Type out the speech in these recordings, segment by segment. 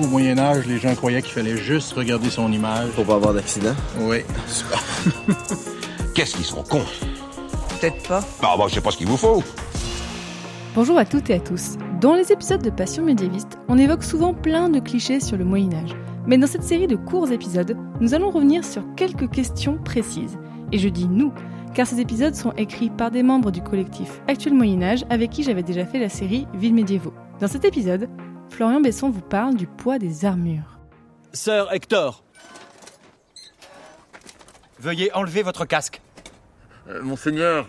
Au Moyen Âge, les gens croyaient qu'il fallait juste regarder son image. Pour pas avoir d'accident. Oui. Qu'est-ce qu'ils sont cons? Peut-être pas. Bah, bah, je sais pas ce qu'il vous faut. Bonjour à toutes et à tous. Dans les épisodes de Passion médiéviste, on évoque souvent plein de clichés sur le Moyen Âge. Mais dans cette série de courts épisodes, nous allons revenir sur quelques questions précises. Et je dis nous, car ces épisodes sont écrits par des membres du collectif Actuel Moyen Âge avec qui j'avais déjà fait la série Villes médiévaux. Dans cet épisode, Florian Besson vous parle du poids des armures. Sir Hector. Veuillez enlever votre casque. Euh, monseigneur,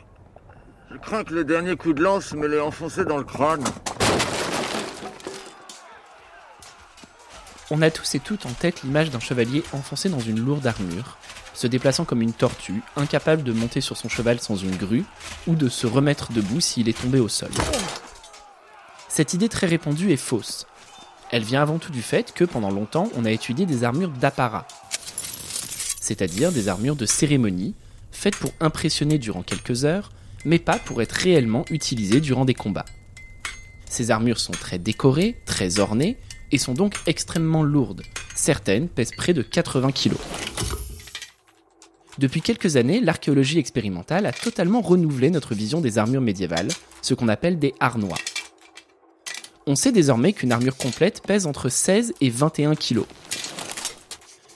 je crains que le dernier coup de lance me l'ait enfoncé dans le crâne. On a tous et toutes en tête l'image d'un chevalier enfoncé dans une lourde armure, se déplaçant comme une tortue, incapable de monter sur son cheval sans une grue, ou de se remettre debout s'il est tombé au sol. Cette idée très répandue est fausse. Elle vient avant tout du fait que pendant longtemps on a étudié des armures d'apparat, c'est-à-dire des armures de cérémonie, faites pour impressionner durant quelques heures, mais pas pour être réellement utilisées durant des combats. Ces armures sont très décorées, très ornées, et sont donc extrêmement lourdes. Certaines pèsent près de 80 kg. Depuis quelques années, l'archéologie expérimentale a totalement renouvelé notre vision des armures médiévales, ce qu'on appelle des harnois. On sait désormais qu'une armure complète pèse entre 16 et 21 kg.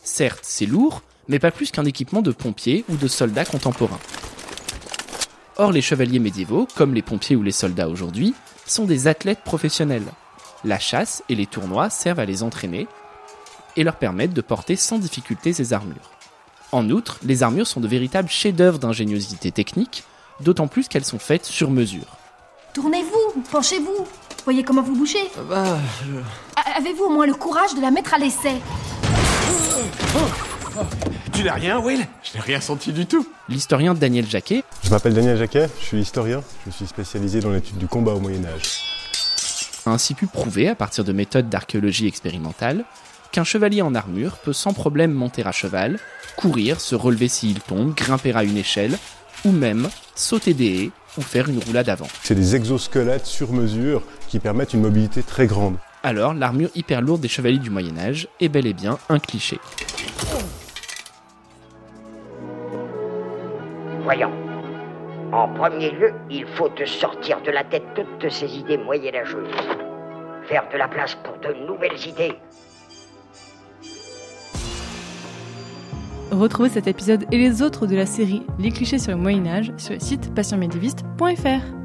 Certes, c'est lourd, mais pas plus qu'un équipement de pompiers ou de soldats contemporains. Or, les chevaliers médiévaux, comme les pompiers ou les soldats aujourd'hui, sont des athlètes professionnels. La chasse et les tournois servent à les entraîner et leur permettent de porter sans difficulté ces armures. En outre, les armures sont de véritables chefs-d'œuvre d'ingéniosité technique, d'autant plus qu'elles sont faites sur mesure. Tournez-vous, penchez-vous. Voyez comment vous bougez. Bah, je... A- Avez-vous au moins le courage de la mettre à l'essai? Tu n'as rien, Will? Je n'ai rien senti du tout. L'historien Daniel Jacquet Je m'appelle Daniel Jacquet, je suis historien, je suis spécialisé dans l'étude du combat au Moyen Âge. a ainsi pu prouver, à partir de méthodes d'archéologie expérimentale, qu'un chevalier en armure peut sans problème monter à cheval, courir, se relever s'il tombe, grimper à une échelle, ou même sauter des haies ou faire une roulade avant. C'est des exosquelettes sur mesure qui permettent une mobilité très grande. Alors, l'armure hyper lourde des chevaliers du Moyen Âge est bel et bien un cliché. Voyons. En premier lieu, il faut te sortir de la tête toutes ces idées moyenâgeuses. Faire de la place pour de nouvelles idées. Retrouvez cet épisode et les autres de la série Les clichés sur le Moyen Âge sur le site passionmédiéviste.fr.